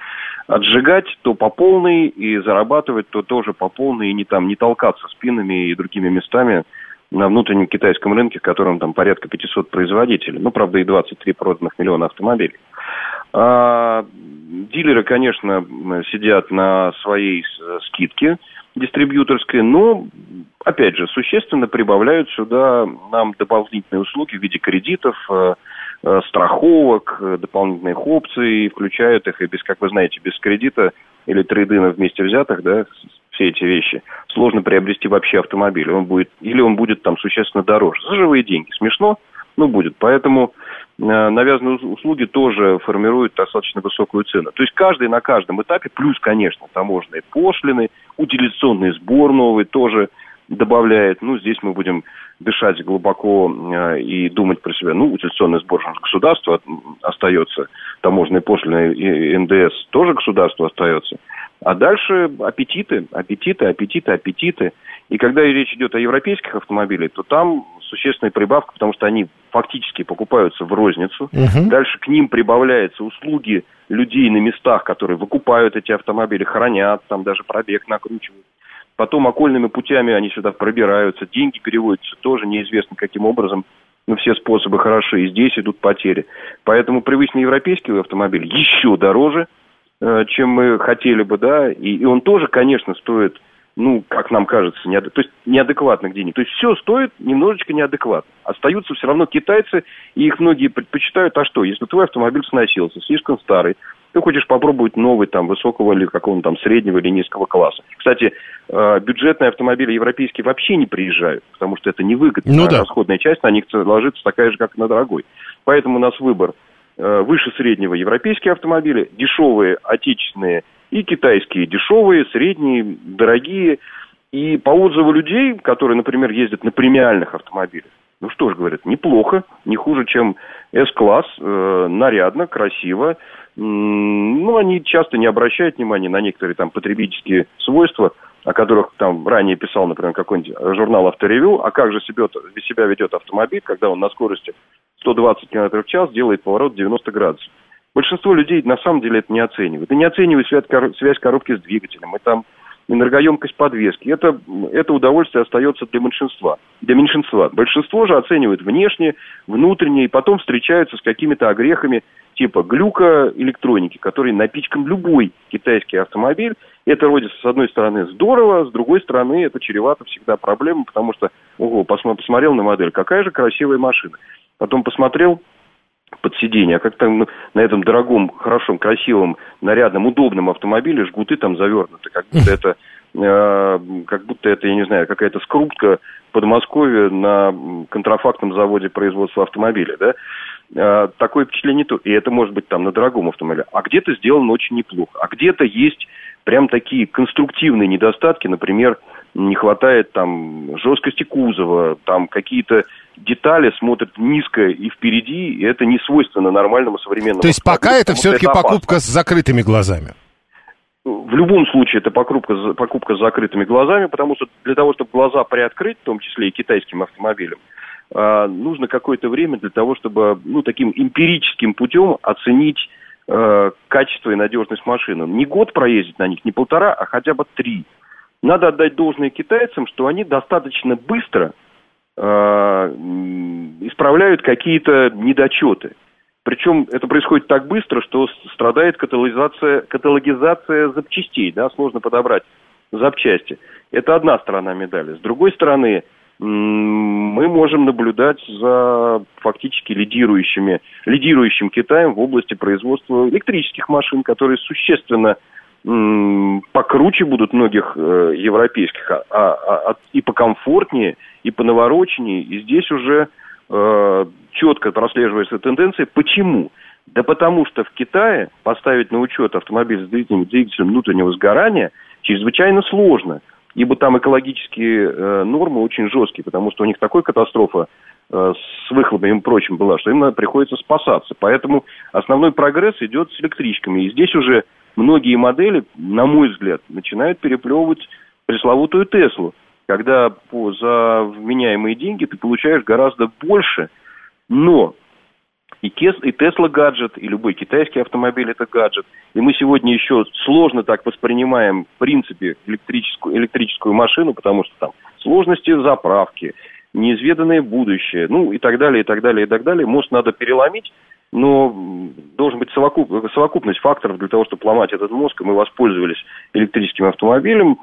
отжигать, то по полной, и зарабатывать, то тоже по полной, и не, там, не толкаться спинами и другими местами на внутреннем китайском рынке, в котором там порядка 500 производителей. Ну, правда, и 23 проданных миллиона автомобилей. А, дилеры, конечно, сидят на своей скидке – дистрибьюторской, но, опять же, существенно прибавляют сюда нам дополнительные услуги в виде кредитов, э, э, страховок, э, дополнительных опций, включают их и без, как вы знаете, без кредита или трейдина вместе взятых, да, все эти вещи, сложно приобрести вообще автомобиль. Он будет, или он будет там существенно дороже. За живые деньги. Смешно, но будет. Поэтому Э, навязанные услуги тоже формируют достаточно высокую цену. То есть каждый на каждом этапе, плюс, конечно, таможенные пошлины, утилизационный сбор новый тоже добавляет. Ну, здесь мы будем дышать глубоко э, и думать про себя. Ну, утилизационный сбор государства остается, таможенные пошлины и НДС тоже государству остается. А дальше аппетиты, аппетиты, аппетиты, аппетиты. И когда речь идет о европейских автомобилях, то там существенная прибавка, потому что они фактически покупаются в розницу. Угу. Дальше к ним прибавляются услуги людей на местах, которые выкупают эти автомобили, хранят, там даже пробег накручивают. Потом окольными путями они сюда пробираются, деньги переводятся тоже неизвестно каким образом но все способы хороши, и здесь идут потери. Поэтому привычный европейский автомобиль еще дороже, э, чем мы хотели бы, да, и, и он тоже, конечно, стоит ну, как нам кажется, неад... то есть неадекватных денег. То есть все стоит немножечко неадекватно. Остаются все равно китайцы, и их многие предпочитают, а что, если твой автомобиль сносился, слишком старый, ты хочешь попробовать новый, там, высокого или какого-то там среднего или низкого класса. Кстати, э, бюджетные автомобили европейские вообще не приезжают, потому что это невыгодно. Ну, да. Расходная часть на них ложится такая же, как на дорогой. Поэтому у нас выбор э, выше среднего европейские автомобили, дешевые отечественные – и китайские дешевые, средние, дорогие. И по отзыву людей, которые, например, ездят на премиальных автомобилях, ну что ж, говорят, неплохо, не хуже, чем S-класс, э, нарядно, красиво. Ну, они часто не обращают внимания на некоторые там потребительские свойства, о которых там ранее писал, например, какой-нибудь журнал «Авторевью», а как же себя, себя ведет автомобиль, когда он на скорости 120 км в час делает поворот 90 градусов. Большинство людей на самом деле это не оценивают. И не оценивают связь коробки с двигателем, и там энергоемкость подвески. Это, это удовольствие остается для меньшинства. Для меньшинства. Большинство же оценивают внешне, внутренне, и потом встречаются с какими-то огрехами типа глюка электроники, который напичкан любой китайский автомобиль. Это вроде с одной стороны здорово, с другой стороны это чревато всегда проблемой, потому что, ого, посмотрел на модель, какая же красивая машина. Потом посмотрел, под сиденье, а как там на этом дорогом, хорошем, красивом, нарядном, удобном автомобиле жгуты там завернуты, как будто это, э, как будто это, я не знаю, какая-то скрутка в Подмосковье на контрафактном заводе производства автомобиля, да, э, такое впечатление то, и это может быть там на дорогом автомобиле, а где-то сделано очень неплохо, а где-то есть прям такие конструктивные недостатки, например, не хватает там жесткости кузова, там какие-то детали смотрят низко и впереди, и это не свойственно нормальному современному. То есть пока это все-таки покупка с закрытыми глазами? В любом случае это покупка, покупка с закрытыми глазами, потому что для того, чтобы глаза приоткрыть, в том числе и китайским автомобилям, а, нужно какое-то время для того, чтобы ну, таким эмпирическим путем оценить э, качество и надежность машины. Не год проездить на них, не полтора, а хотя бы три. Надо отдать должное китайцам, что они достаточно быстро исправляют какие-то недочеты. Причем это происходит так быстро, что страдает каталогизация, каталогизация запчастей. Да? Сложно подобрать запчасти. Это одна сторона медали. С другой стороны, мы можем наблюдать за фактически лидирующими, лидирующим Китаем в области производства электрических машин, которые существенно покруче будут многих э, европейских, а, а, а, и покомфортнее, и понавороченнее. И здесь уже э, четко прослеживается тенденция. Почему? Да потому что в Китае поставить на учет автомобиль с двигателем, внутреннего сгорания чрезвычайно сложно, ибо там экологические э, нормы очень жесткие, потому что у них такой катастрофа э, с выхлопами и прочим была, что им приходится спасаться. Поэтому основной прогресс идет с электричками. И здесь уже многие модели, на мой взгляд, начинают переплевывать пресловутую Теслу, когда по, за вменяемые деньги ты получаешь гораздо больше, но и, и Tesla гаджет, и любой китайский автомобиль это гаджет. И мы сегодня еще сложно так воспринимаем, в принципе, электрическую, электрическую машину, потому что там сложности заправки, неизведанное будущее, ну и так далее, и так далее, и так далее. Может, надо переломить, но должен быть совокуп, совокупность факторов для того, чтобы ломать этот мозг, и мы воспользовались электрическим автомобилем.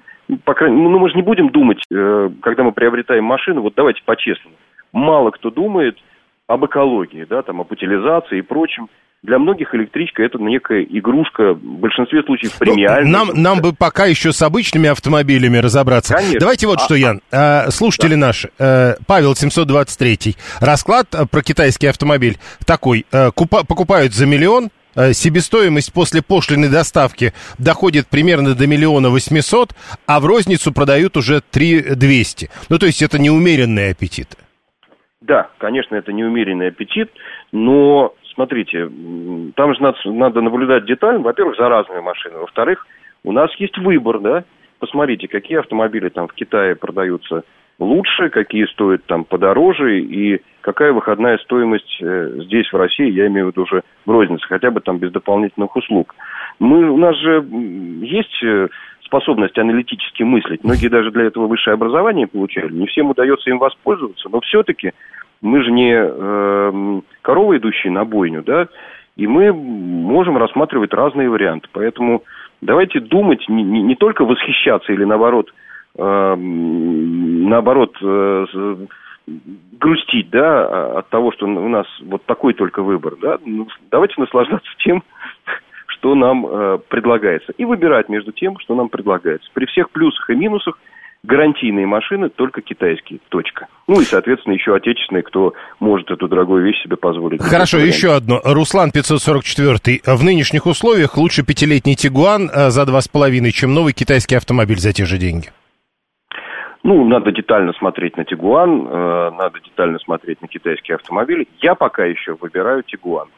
По крайней ну, мы же не будем думать, э, когда мы приобретаем машину, вот давайте по-честному. Мало кто думает об экологии, да, там, об утилизации и прочем для многих электричка это некая игрушка, в большинстве случаев ну, премиальная. нам, нам бы пока еще с обычными автомобилями разобраться. Конечно. Давайте вот а, что, Ян. А, слушатели да. наши, э, Павел 723, расклад э, про китайский автомобиль такой. Э, купа, покупают за миллион, себестоимость после пошлиной доставки доходит примерно до миллиона восьмисот, а в розницу продают уже три двести. Ну, то есть это неумеренный аппетит. Да, конечно, это неумеренный аппетит, но смотрите, там же надо, надо наблюдать детально, во-первых, за разными машинами, во-вторых, у нас есть выбор, да, посмотрите, какие автомобили там в Китае продаются лучше, какие стоят там подороже, и какая выходная стоимость э, здесь, в России, я имею в виду уже в рознице, хотя бы там без дополнительных услуг. Мы, у нас же есть э, способность аналитически мыслить. Многие даже для этого высшее образование получали. Не всем удается им воспользоваться, но все-таки мы же не э, коровы, идущие на бойню, да, и мы можем рассматривать разные варианты. Поэтому давайте думать, не, не, не только восхищаться или наоборот, наоборот, э, грустить, да, от того, что у нас вот такой только выбор, да. Ну, давайте наслаждаться тем, что нам э, предлагается, и выбирать между тем, что нам предлагается. При всех плюсах и минусах – гарантийные машины только китайские. Точка. Ну и, соответственно, еще отечественные, кто может эту дорогую вещь себе позволить. Хорошо, еще одно. Руслан 544. В нынешних условиях лучше пятилетний Тигуан э, за два с половиной, чем новый китайский автомобиль за те же деньги. Ну, надо детально смотреть на Тигуан, э, надо детально смотреть на китайские автомобили. Я пока еще выбираю Тигуан.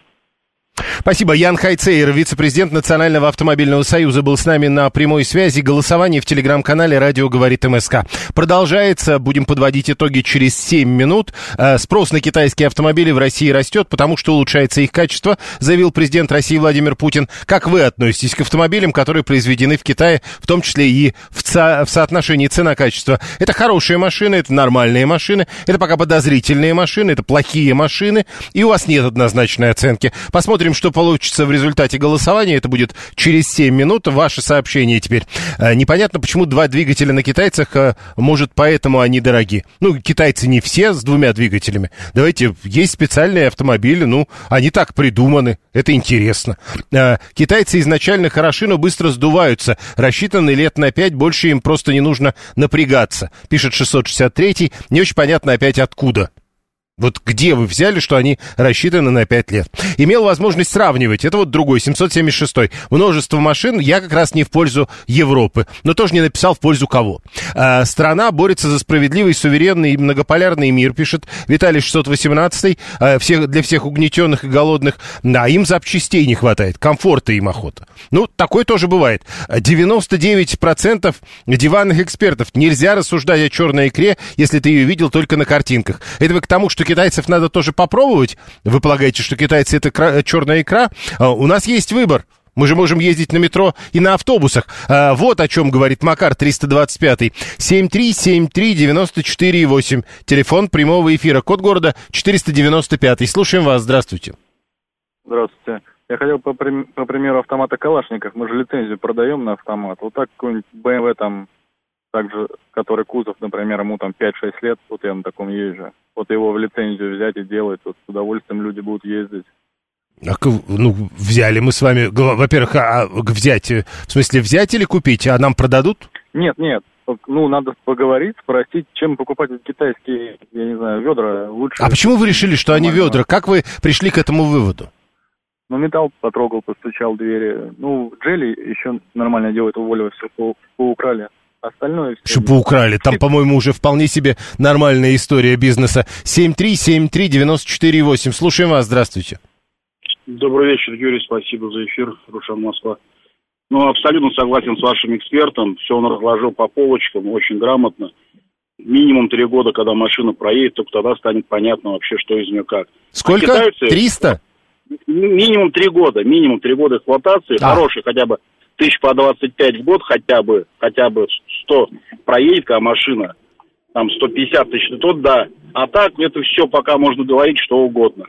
Спасибо. Ян Хайцейер, вице-президент Национального автомобильного союза, был с нами на прямой связи. Голосование в телеграм-канале «Радио говорит МСК». Продолжается. Будем подводить итоги через 7 минут. Э, спрос на китайские автомобили в России растет, потому что улучшается их качество, заявил президент России Владимир Путин. Как вы относитесь к автомобилям, которые произведены в Китае, в том числе и в, со в соотношении цена-качество? Это хорошие машины, это нормальные машины, это пока подозрительные машины, это плохие машины, и у вас нет однозначной оценки. Посмотрим, что получится в результате голосования. Это будет через 7 минут. Ваши сообщения теперь. Э, непонятно, почему два двигателя на китайцах, э, может, поэтому они дороги. Ну, китайцы не все с двумя двигателями. Давайте, есть специальные автомобили, ну, они так придуманы. Это интересно. Э, китайцы изначально хороши, но быстро сдуваются. Рассчитаны лет на 5, больше им просто не нужно напрягаться. Пишет 663 Не очень понятно опять откуда. Вот где вы взяли, что они рассчитаны на 5 лет? Имел возможность сравнивать. Это вот другой, 776 Множество машин, я как раз не в пользу Европы, но тоже не написал в пользу кого. А, страна борется за справедливый, суверенный и многополярный мир, пишет Виталий 618 а, всех, для всех угнетенных и голодных. Да, им запчастей не хватает, комфорта им охота. Ну, такое тоже бывает. 99% диванных экспертов. Нельзя рассуждать о черной икре, если ты ее видел только на картинках. Это к тому, что китайцев надо тоже попробовать? Вы полагаете, что китайцы это кра- черная икра? А, у нас есть выбор. Мы же можем ездить на метро и на автобусах. А, вот о чем говорит Макар 325. 7373948. Телефон прямого эфира. Код города 495. Слушаем вас. Здравствуйте. Здравствуйте. Я хотел по, по примеру автомата Калашников. Мы же лицензию продаем на автомат. Вот так какой-нибудь BMW там также, который кузов, например, ему там 5-6 лет, вот я на таком езжу. Вот его в лицензию взять и делать, вот с удовольствием люди будут ездить. А, ну, взяли мы с вами, во-первых, а, а взять, э, в смысле взять или купить, а нам продадут? Нет, нет, ну, надо поговорить, спросить, чем покупать китайские, я не знаю, ведра лучше. А почему вы решили, что они ведра? Как вы пришли к этому выводу? Ну, металл потрогал, постучал в двери. Ну, Джелли еще нормально делает, у Вольво все по поукрали. Остальное все... Что украли? Там, по-моему, уже вполне себе нормальная история бизнеса. 7373948. Слушаем вас. Здравствуйте. Добрый вечер, Юрий. Спасибо за эфир. Рушан Москва. Ну, абсолютно согласен с вашим экспертом. Все он разложил по полочкам, очень грамотно. Минимум три года, когда машина проедет, только тогда станет понятно вообще, что из нее как. Сколько? А китайцы... 300? Минимум три года. Минимум три года эксплуатации. А. Хороший хотя бы тысяч по 25 в год хотя бы, хотя бы 100 проедет, когда машина, там 150 тысяч, то да. А так это все пока можно говорить что угодно.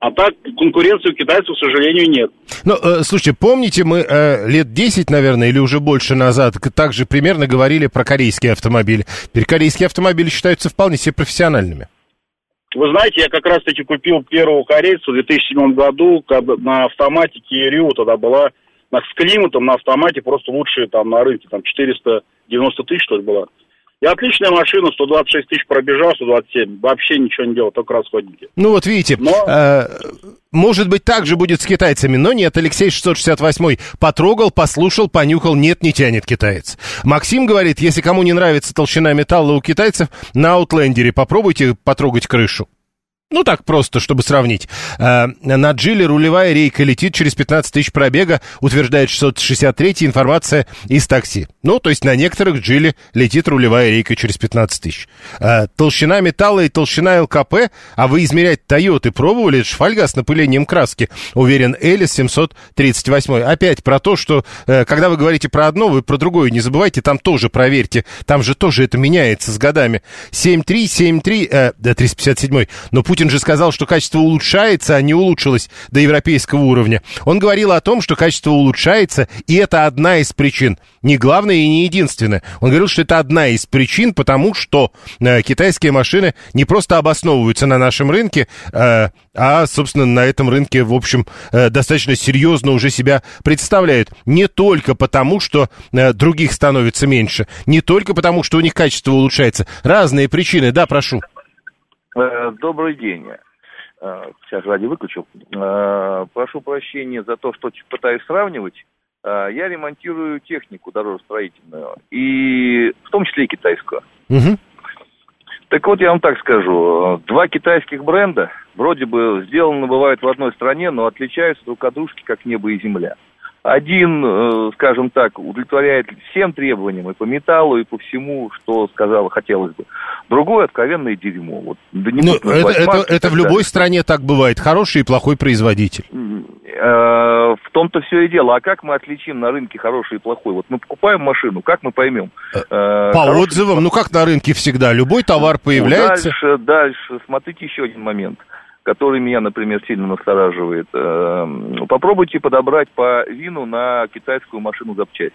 А так конкуренции у китайцев, к сожалению, нет. Ну, э, слушайте, помните, мы э, лет 10, наверное, или уже больше назад также примерно говорили про корейские автомобили. Теперь корейские автомобили считаются вполне себе профессиональными. Вы знаете, я как раз-таки купил первого корейца в 2007 году, на автоматике Рио тогда была с климатом на автомате просто лучшие там на рынке, там 490 тысяч, что ли, была. И отличная машина, 126 тысяч пробежал, 127. Вообще ничего не делал, только расходники. Ну вот видите, но... э, может быть так же будет с китайцами, но нет, Алексей 668 потрогал, послушал, понюхал, нет, не тянет китаец. Максим говорит, если кому не нравится толщина металла у китайцев, на Аутлендере попробуйте потрогать крышу. Ну, так просто, чтобы сравнить. Э, на Джиле рулевая рейка летит через 15 тысяч пробега, утверждает 663 информация из такси. Ну, то есть на некоторых Джиле летит рулевая рейка через 15 тысяч. Э, толщина металла и толщина ЛКП, а вы измерять Тойоты пробовали? Это фольга с напылением краски, уверен Элис 738. Опять про то, что э, когда вы говорите про одно, вы про другое не забывайте, там тоже проверьте. Там же тоже это меняется с годами. 7.3, 7.3, э, да, 357. Но Путин же сказал, что качество улучшается, а не улучшилось до европейского уровня. Он говорил о том, что качество улучшается, и это одна из причин. Не главная и не единственная. Он говорил, что это одна из причин, потому что э, китайские машины не просто обосновываются на нашем рынке, э, а, собственно, на этом рынке, в общем, э, достаточно серьезно уже себя представляют. Не только потому, что э, других становится меньше, не только потому, что у них качество улучшается. Разные причины. Да, прошу. Э, добрый день. Э, сейчас ради выключил. Э, прошу прощения за то, что пытаюсь сравнивать. Я ремонтирую технику дорожестроительную, и в том числе и китайскую. Угу. Так вот, я вам так скажу. Два китайских бренда вроде бы сделаны бывают в одной стране, но отличаются друг от дружки, как небо и земля. Один, э, скажем так, удовлетворяет всем требованиям и по металлу, и по всему, что сказала, хотелось бы. Другой откровенное дерьмо. Вот, да не ну, это, это, это в любой стране так бывает. Хороший и плохой производитель. Э, в том-то все и дело. А как мы отличим на рынке хороший и плохой? Вот мы покупаем машину, как мы поймем? Э, по отзывам, ну как на рынке всегда, любой товар ну, появляется. Дальше, дальше, смотрите еще один момент который меня, например, сильно настораживает. Эм, попробуйте подобрать по вину на китайскую машину запчасть.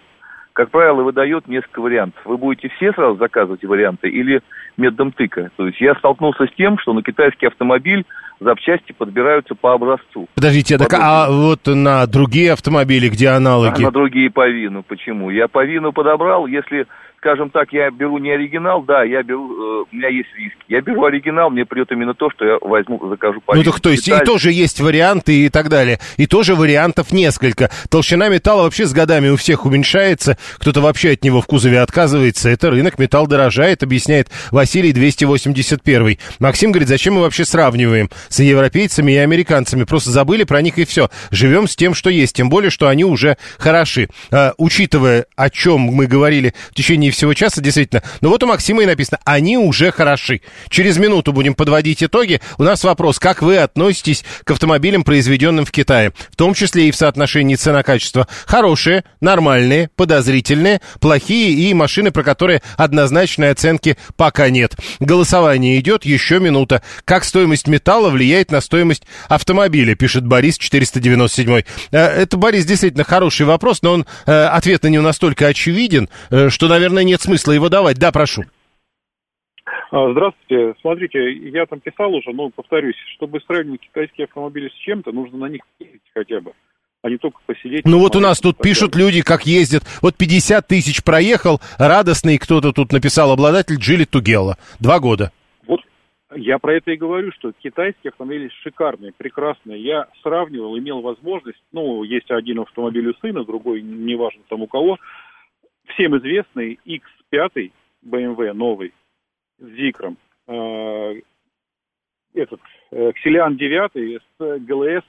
Как правило, выдает несколько вариантов. Вы будете все сразу заказывать варианты или методом тыка. То есть я столкнулся с тем, что на китайский автомобиль запчасти подбираются по образцу. Подождите, так, а вот на другие автомобили, где аналоги? А на другие по вину. Почему? Я по вину подобрал, если скажем так, я беру не оригинал, да, я беру, э, у меня есть риски. Я беру оригинал, мне придет именно то, что я возьму, закажу по Ну так то есть деталь. и тоже есть варианты и так далее. И тоже вариантов несколько. Толщина металла вообще с годами у всех уменьшается, кто-то вообще от него в кузове отказывается. Это рынок, металл дорожает, объясняет Василий 281. Максим говорит, зачем мы вообще сравниваем с европейцами и американцами? Просто забыли про них и все. Живем с тем, что есть, тем более, что они уже хороши. А, учитывая, о чем мы говорили в течение течение всего часа, действительно. Но вот у Максима и написано, они уже хороши. Через минуту будем подводить итоги. У нас вопрос, как вы относитесь к автомобилям, произведенным в Китае? В том числе и в соотношении цена-качество. Хорошие, нормальные, подозрительные, плохие и машины, про которые однозначной оценки пока нет. Голосование идет, еще минута. Как стоимость металла влияет на стоимость автомобиля, пишет Борис 497. Э, это, Борис, действительно хороший вопрос, но он, э, ответ на него настолько очевиден, э, что, наверное, наверное, нет смысла его давать. Да, прошу. А, здравствуйте. Смотрите, я там писал уже, но повторюсь, чтобы сравнивать китайские автомобили с чем-то, нужно на них ездить хотя бы а не только посидеть. Ну вот у нас тут пишут люди, как ездят. Вот 50 тысяч проехал, радостный, кто-то тут написал, обладатель Джили Тугела. Два года. Вот я про это и говорю, что китайские автомобили шикарные, прекрасные. Я сравнивал, имел возможность, ну, есть один автомобиль у сына, другой, неважно там у кого, всем известный X5 BMW новый с Зикром, э, этот э, Ксилиан 9 с ГЛС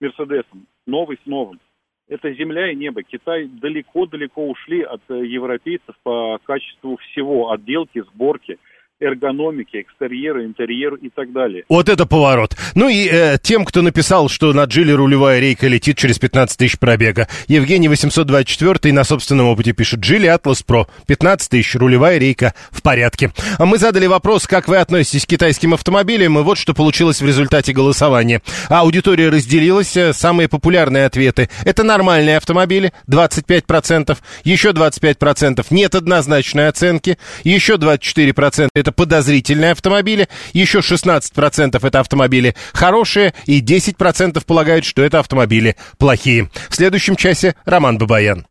Мерседесом, новый с новым. Это земля и небо. Китай далеко-далеко ушли от э, европейцев по качеству всего, отделки, сборки – эргономики, экстерьера, интерьера и так далее. Вот это поворот. Ну и э, тем, кто написал, что на Джиле рулевая рейка летит через 15 тысяч пробега. Евгений 824 на собственном опыте пишет. Джили Атлас Про. 15 тысяч, рулевая рейка в порядке. А мы задали вопрос, как вы относитесь к китайским автомобилям, и вот что получилось в результате голосования. Аудитория разделилась. Э, самые популярные ответы. Это нормальные автомобили, 25%. Еще 25% нет однозначной оценки. Еще 24% это подозрительные автомобили, еще 16% это автомобили хорошие, и 10% полагают, что это автомобили плохие. В следующем часе Роман Бабаян.